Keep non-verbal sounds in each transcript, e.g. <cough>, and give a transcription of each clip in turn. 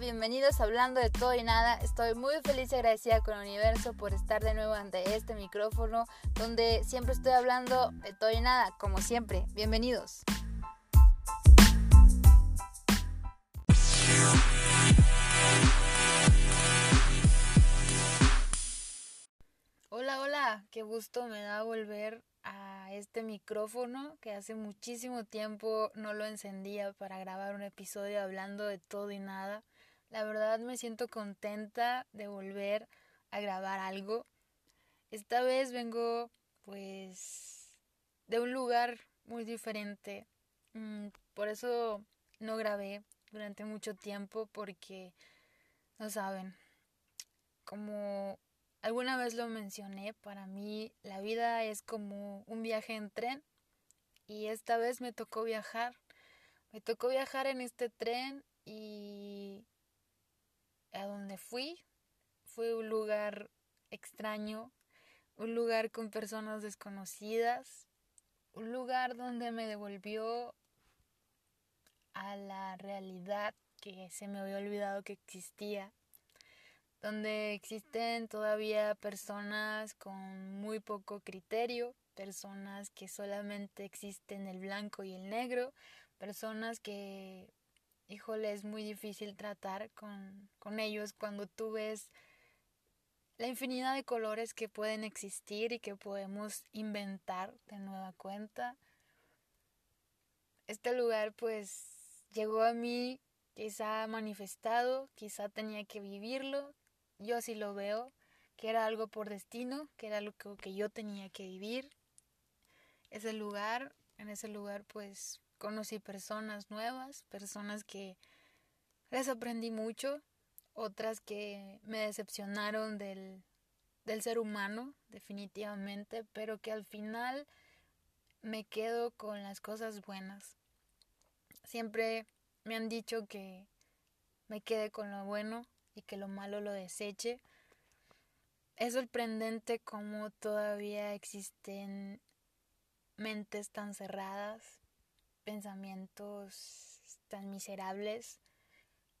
Bienvenidos a Hablando de Todo y Nada. Estoy muy feliz y agradecida con el universo por estar de nuevo ante este micrófono donde siempre estoy hablando de todo y nada, como siempre. Bienvenidos. Hola, hola, qué gusto me da volver a este micrófono que hace muchísimo tiempo no lo encendía para grabar un episodio hablando de todo y nada. La verdad me siento contenta de volver a grabar algo. Esta vez vengo pues de un lugar muy diferente. Mm, por eso no grabé durante mucho tiempo porque no saben. Como Alguna vez lo mencioné, para mí la vida es como un viaje en tren y esta vez me tocó viajar. Me tocó viajar en este tren y a donde fui fue un lugar extraño, un lugar con personas desconocidas, un lugar donde me devolvió a la realidad que se me había olvidado que existía donde existen todavía personas con muy poco criterio, personas que solamente existen el blanco y el negro, personas que, híjole, es muy difícil tratar con, con ellos cuando tú ves la infinidad de colores que pueden existir y que podemos inventar de nueva cuenta. Este lugar pues llegó a mí quizá manifestado, quizá tenía que vivirlo, yo así lo veo, que era algo por destino, que era algo que yo tenía que vivir. Ese lugar, en ese lugar pues conocí personas nuevas, personas que les aprendí mucho, otras que me decepcionaron del, del ser humano, definitivamente, pero que al final me quedo con las cosas buenas. Siempre me han dicho que me quede con lo bueno, y que lo malo lo deseche. Es sorprendente cómo todavía existen mentes tan cerradas, pensamientos tan miserables.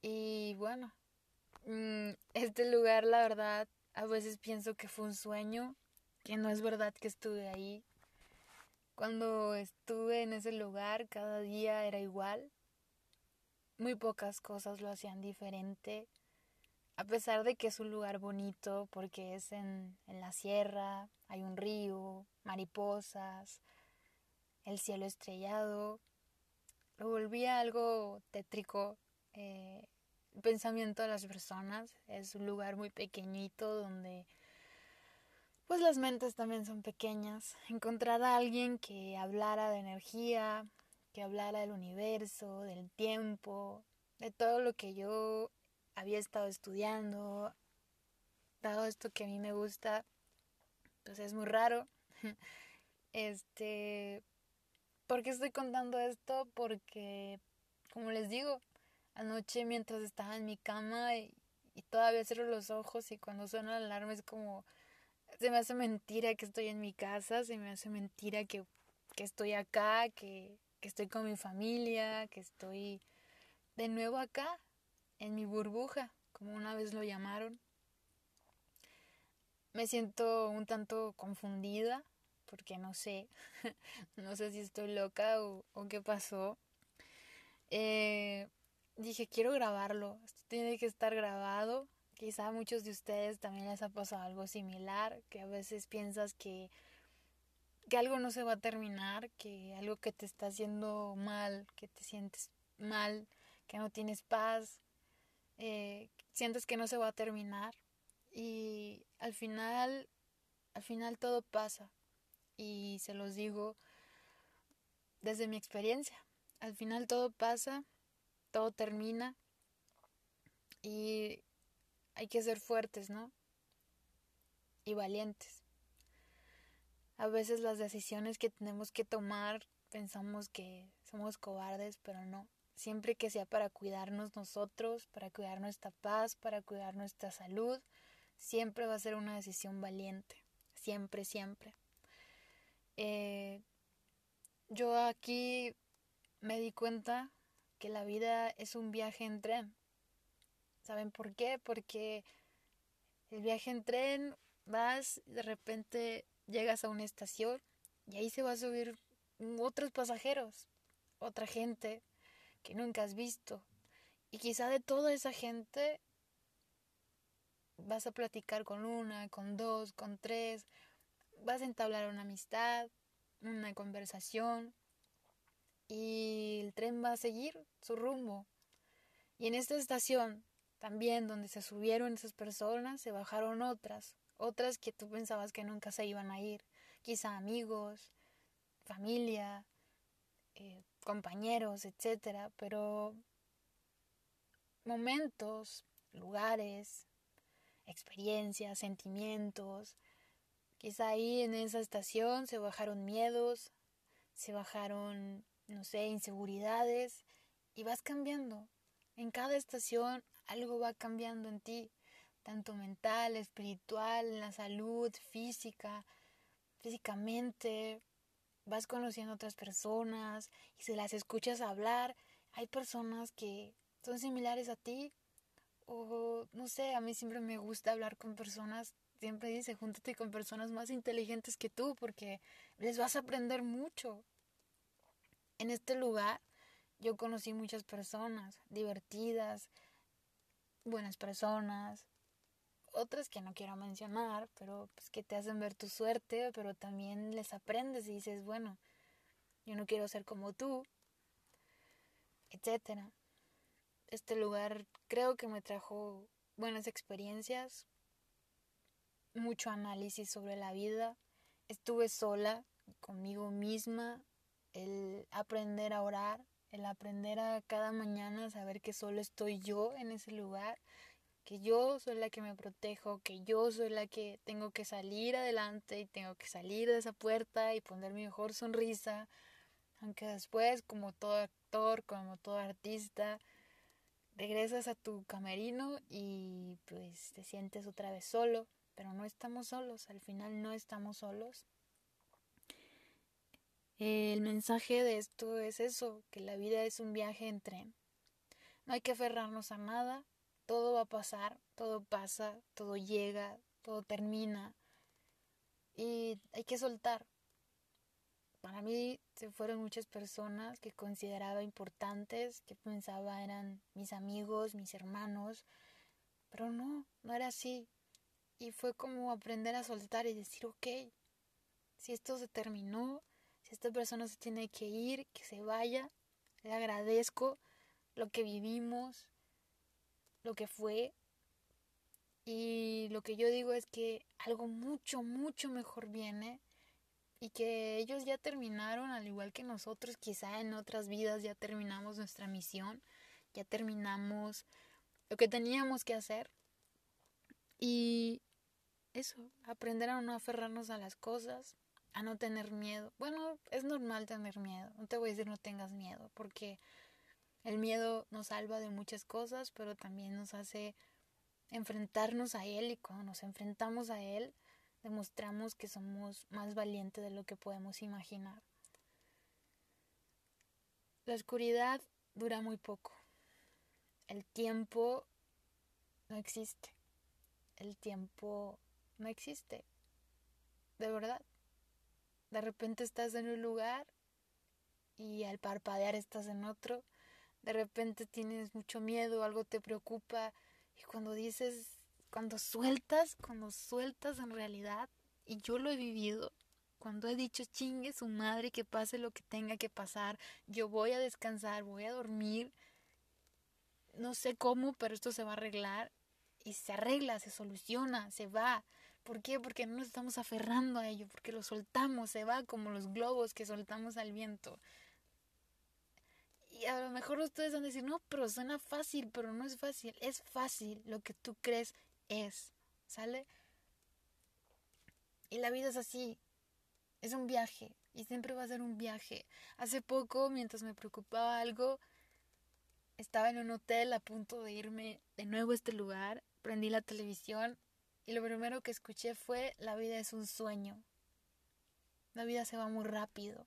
Y bueno, mm, este lugar la verdad a veces pienso que fue un sueño, que no es verdad que estuve ahí. Cuando estuve en ese lugar cada día era igual. Muy pocas cosas lo hacían diferente a pesar de que es un lugar bonito porque es en, la sierra, hay un río, mariposas, el cielo estrellado, volvía algo tétrico. Eh, el pensamiento de las personas es un lugar muy pequeñito donde pues las mentes también son pequeñas. Encontrar a alguien que hablara de energía, que hablara del universo, del tiempo, de todo lo que yo había estado estudiando, dado esto que a mí me gusta, pues es muy raro. <laughs> Este, ¿por qué estoy contando esto? Porque, como les digo, anoche mientras estaba en mi cama y, todavía cierro los ojos y cuando suena la alarma es como, se me hace mentira que estoy en mi casa, se me hace mentira que, que estoy acá, que, que estoy con mi familia, que estoy de nuevo acá, en mi burbuja, como una vez lo llamaron. Me siento un tanto confundida porque no sé, <laughs> no sé si estoy loca o, qué pasó. Eh, dije, quiero grabarlo, esto tiene que estar grabado. Quizá a muchos de ustedes también les ha pasado algo similar, que a veces piensas que, que algo no se va a terminar, que algo que te está haciendo mal, que te sientes mal, que no tienes paz, eh, sientes que no se va a terminar y al final, al final todo pasa y se los digo desde mi experiencia. Al final todo pasa, todo termina y hay que ser fuertes, ¿no? Y valientes. A veces las decisiones que tenemos que tomar pensamos que somos cobardes, pero no siempre que sea para cuidarnos nosotros, para cuidar nuestra paz, para cuidar nuestra salud, siempre va a ser una decisión valiente, siempre, siempre. Eh, yo aquí me di cuenta que la vida es un viaje en tren. ¿Saben por qué? Porque el viaje en tren, vas, de repente llegas a una estación y ahí se va a subir otros pasajeros, otra gente que nunca has visto. Y quizá de toda esa gente vas a platicar con una, con dos, con tres, vas a entablar una amistad, una conversación y el tren va a seguir su rumbo. Y en esta estación, también donde se subieron esas personas, se bajaron otras, otras que tú pensabas que nunca se iban a ir, quizá amigos, familia, eh, compañeros, etcétera, pero momentos, lugares, experiencias, sentimientos. Quizá ahí en esa estación se bajaron miedos, se bajaron, no sé, inseguridades y vas cambiando. En cada estación algo va cambiando en ti, tanto mental, espiritual, en la salud, física, físicamente. Vas conociendo otras personas y si las escuchas hablar, hay personas que son similares a ti o no sé, a mí siempre me gusta hablar con personas, siempre dice, júntate con personas más inteligentes que tú porque les vas a aprender mucho. En este lugar yo conocí muchas personas divertidas, buenas personas, otras que no quiero mencionar, pero pues que te hacen ver tu suerte, pero también les aprendes y dices, bueno, yo no quiero ser como tú, etcétera este lugar creo que me trajo buenas experiencias, mucho análisis sobre la vida. Estuve sola conmigo misma, el aprender a orar, el aprender a cada mañana saber que solo estoy yo en ese lugar, que yo soy la que me protejo, que yo soy la que tengo que salir adelante y tengo que salir de esa puerta y poner mi mejor sonrisa, aunque después, como todo actor, como todo artista, regresas a tu camerino y pues te sientes otra vez solo, pero no estamos solos, al final no estamos solos. El mensaje de esto es eso, que la vida es un viaje en tren. No hay que aferrarnos a nada, todo va a pasar, todo pasa, todo llega, todo termina y hay que soltar. Para mí se fueron muchas personas que consideraba importantes, que pensaba eran mis amigos, mis hermanos, pero no, no era así. Y fue como aprender a soltar y decir, ok, si esto se terminó, si esta persona se tiene que ir, que se vaya, le agradezco lo que vivimos, lo que fue. Y lo que yo digo es que algo mucho, mucho mejor viene y que ellos ya terminaron, al igual que nosotros, quizá en otras vidas ya terminamos nuestra misión, ya terminamos lo que teníamos que hacer. Y eso, aprender a no aferrarnos a las cosas, a no tener miedo. Bueno, es normal tener miedo, no te voy a decir no tengas miedo, porque el miedo nos salva de muchas cosas, pero también nos hace enfrentarnos a él y cuando nos enfrentamos a él, demostramos que somos más valientes de lo que podemos imaginar. La oscuridad dura muy poco. El tiempo no existe. El tiempo no existe. De verdad. De repente estás en un lugar y al parpadear estás en otro. De repente tienes mucho miedo, algo te preocupa y cuando dices cuando sueltas, cuando sueltas en realidad, y yo lo he vivido, cuando he dicho chingue su madre que pase lo que tenga que pasar, yo voy a descansar, voy a dormir, no sé cómo, pero esto se va a arreglar y se arregla, se soluciona, se va. ¿Por qué? Porque no nos estamos aferrando a ello, porque lo soltamos, se va como los globos que soltamos al viento. Y a lo mejor ustedes van a decir, no, pero suena fácil, pero no es fácil, es fácil lo que tú crees es, ¿sale? Y la vida es así, es un viaje y siempre va a ser un viaje. Hace poco, mientras me preocupaba algo, estaba en un hotel a punto de irme de nuevo a este lugar, prendí la televisión y lo primero que escuché fue la vida es un sueño. La vida se va muy rápido.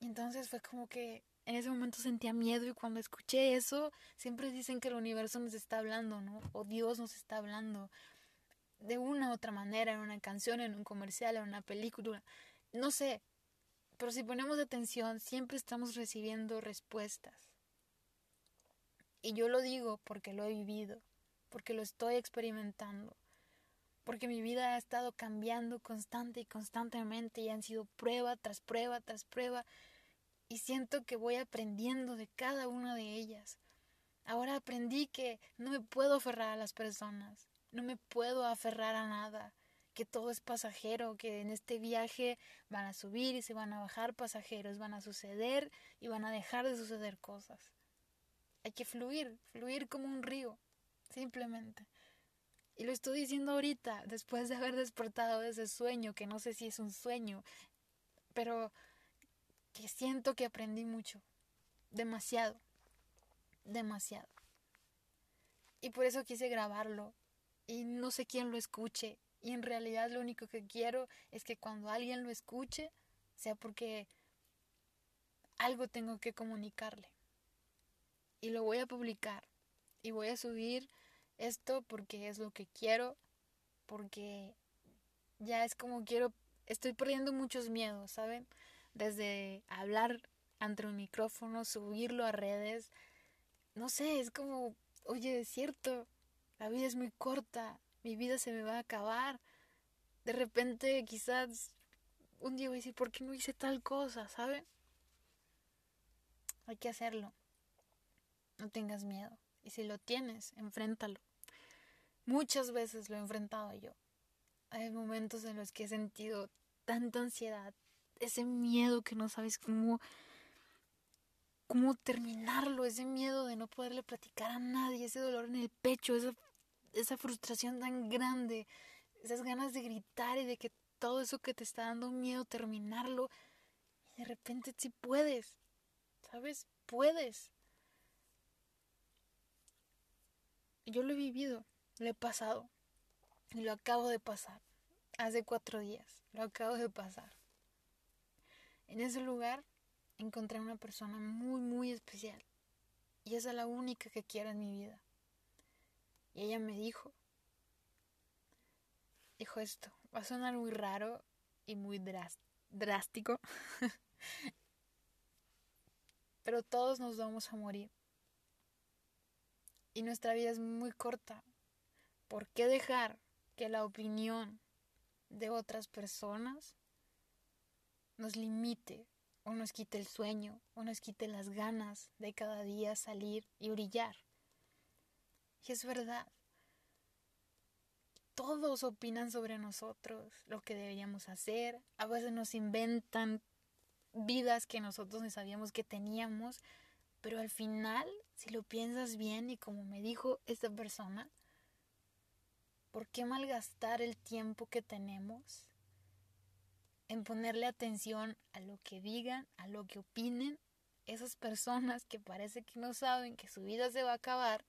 Y entonces fue como que en ese momento sentía miedo y cuando escuché eso, siempre dicen que el universo nos está hablando, ¿no? O Dios nos está hablando de una u otra manera, en una canción, en un comercial, en una película, no sé, pero si ponemos atención, siempre estamos recibiendo respuestas. Y yo lo digo porque lo he vivido, porque lo estoy experimentando, porque mi vida ha estado cambiando constante y constantemente y han sido prueba tras prueba tras prueba y siento que voy aprendiendo de cada una de ellas. Ahora aprendí que no me puedo aferrar a las personas, no me puedo aferrar a nada, que todo es pasajero, que en este viaje van a subir y se van a bajar pasajeros, van a suceder y van a dejar de suceder cosas. Hay que fluir, fluir como un río, simplemente. Y lo estoy diciendo ahorita, después de haber despertado de ese sueño, que no sé si es un sueño, pero que siento que aprendí mucho, demasiado, demasiado. Y por eso quise grabarlo y no sé quién lo escuche. Y en realidad lo único que quiero es que cuando alguien lo escuche sea porque algo tengo que comunicarle. Y lo voy a publicar. Y voy a subir esto porque es lo que quiero. Porque ya es como quiero. Estoy perdiendo muchos miedos, ¿saben? desde hablar ante un micrófono, subirlo a redes. No sé, es como, oye, es cierto, la vida es muy corta, mi vida se me va a acabar. De repente quizás un día voy a decir, ¿por qué no hice tal cosa? ¿Sabe? Hay que hacerlo. No tengas miedo. Y si lo tienes, enfréntalo. Muchas veces lo he enfrentado yo. Hay momentos en los que he sentido tanta ansiedad, ese miedo que no sabes cómo, cómo terminarlo, ese miedo de no poderle platicar a nadie, ese dolor en el pecho, esa, esa frustración tan grande, esas ganas de gritar y de que todo eso que te está dando miedo terminarlo y de repente sí puedes, ¿sabes? Puedes. Yo lo he vivido, lo he pasado y lo acabo de pasar. Hace cuatro días, lo acabo de pasar. En ese lugar encontré a una persona muy, muy especial. Y esa es la única que quiero en mi vida. Y ella me dijo, dijo esto, va a sonar muy raro y muy drástico, <laughs> pero todos nos vamos a morir. Y nuestra vida es muy corta. ¿Por qué dejar que la opinión de otras personas nos limite o nos quite el sueño o nos quite las ganas de cada día salir y brillar. Y es verdad. Todos opinan sobre nosotros, lo que deberíamos hacer. A veces nos inventan vidas que nosotros no sabíamos que teníamos. Pero al final, si lo piensas bien y como me dijo esta persona, ¿por qué malgastar el tiempo que tenemos en ponerle atención a lo que digan, a lo que opinen esas personas que parece que no saben que su vida se va a acabar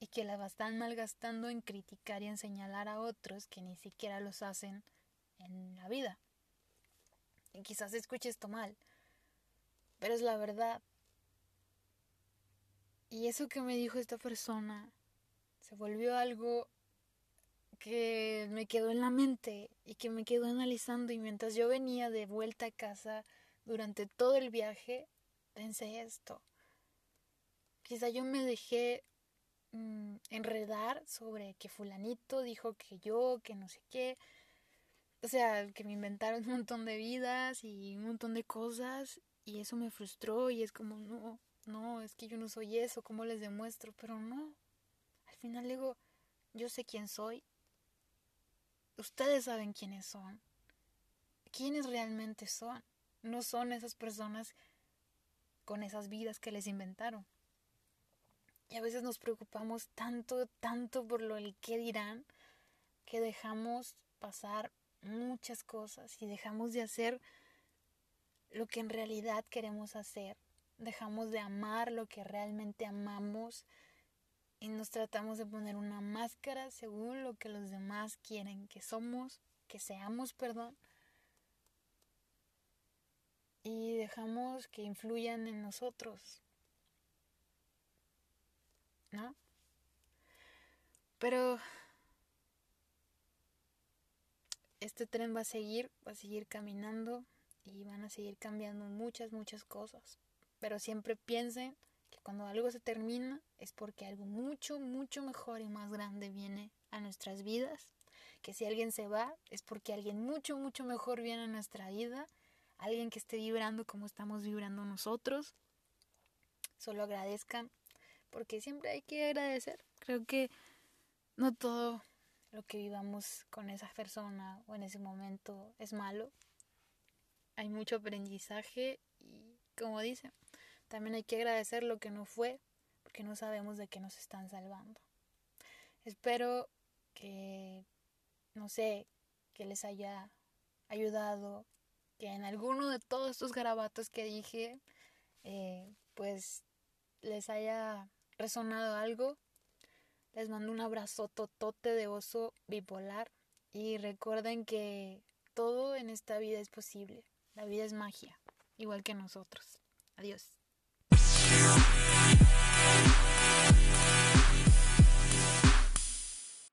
y que la están malgastando en criticar y en señalar a otros que ni siquiera los hacen en la vida. Y quizás escuche esto mal, pero es la verdad. Y eso que me dijo esta persona se volvió algo que me quedó en la mente y que me quedó analizando y mientras yo venía de vuelta a casa durante todo el viaje, pensé esto. Quizá yo me dejé mm, enredar sobre que fulanito dijo que yo, que no sé qué. O sea, que me inventaron un montón de vidas y un montón de cosas y eso me frustró y es como, no, no, es que yo no soy eso, ¿cómo les demuestro? Pero no, al final digo, yo sé quién soy, Ustedes saben quiénes son. ¿Quiénes realmente son? No son esas personas con esas vidas que les inventaron. Y a veces nos preocupamos tanto, tanto por lo el que dirán, que dejamos pasar muchas cosas y dejamos de hacer lo que en realidad queremos hacer. Dejamos de amar lo que realmente amamos y nos tratamos de poner una máscara según lo que los demás quieren que somos, que seamos, perdón. y dejamos que influyan en nosotros. ¿No? Pero este tren va a seguir, va a seguir caminando y van a seguir cambiando muchas, muchas cosas. Pero siempre piensen que cuando algo se termina es porque algo mucho, mucho mejor y más grande viene a nuestras vidas. Que si alguien se va es porque alguien mucho, mucho mejor viene a nuestra vida. Alguien que esté vibrando como estamos vibrando nosotros. Solo agradezcan porque siempre hay que agradecer. Creo que no todo lo que vivamos con esa persona o en ese momento es malo. Hay mucho aprendizaje y como dice, también hay que agradecer lo que no fue porque no sabemos de qué nos están salvando. Espero que, no sé, que les haya ayudado, que en alguno de todos estos garabatos que dije, eh, pues les haya resonado algo les mando un abrazo totote de oso bipolar y recuerden que todo en esta vida es posible. La vida es magia, igual que nosotros. Adiós.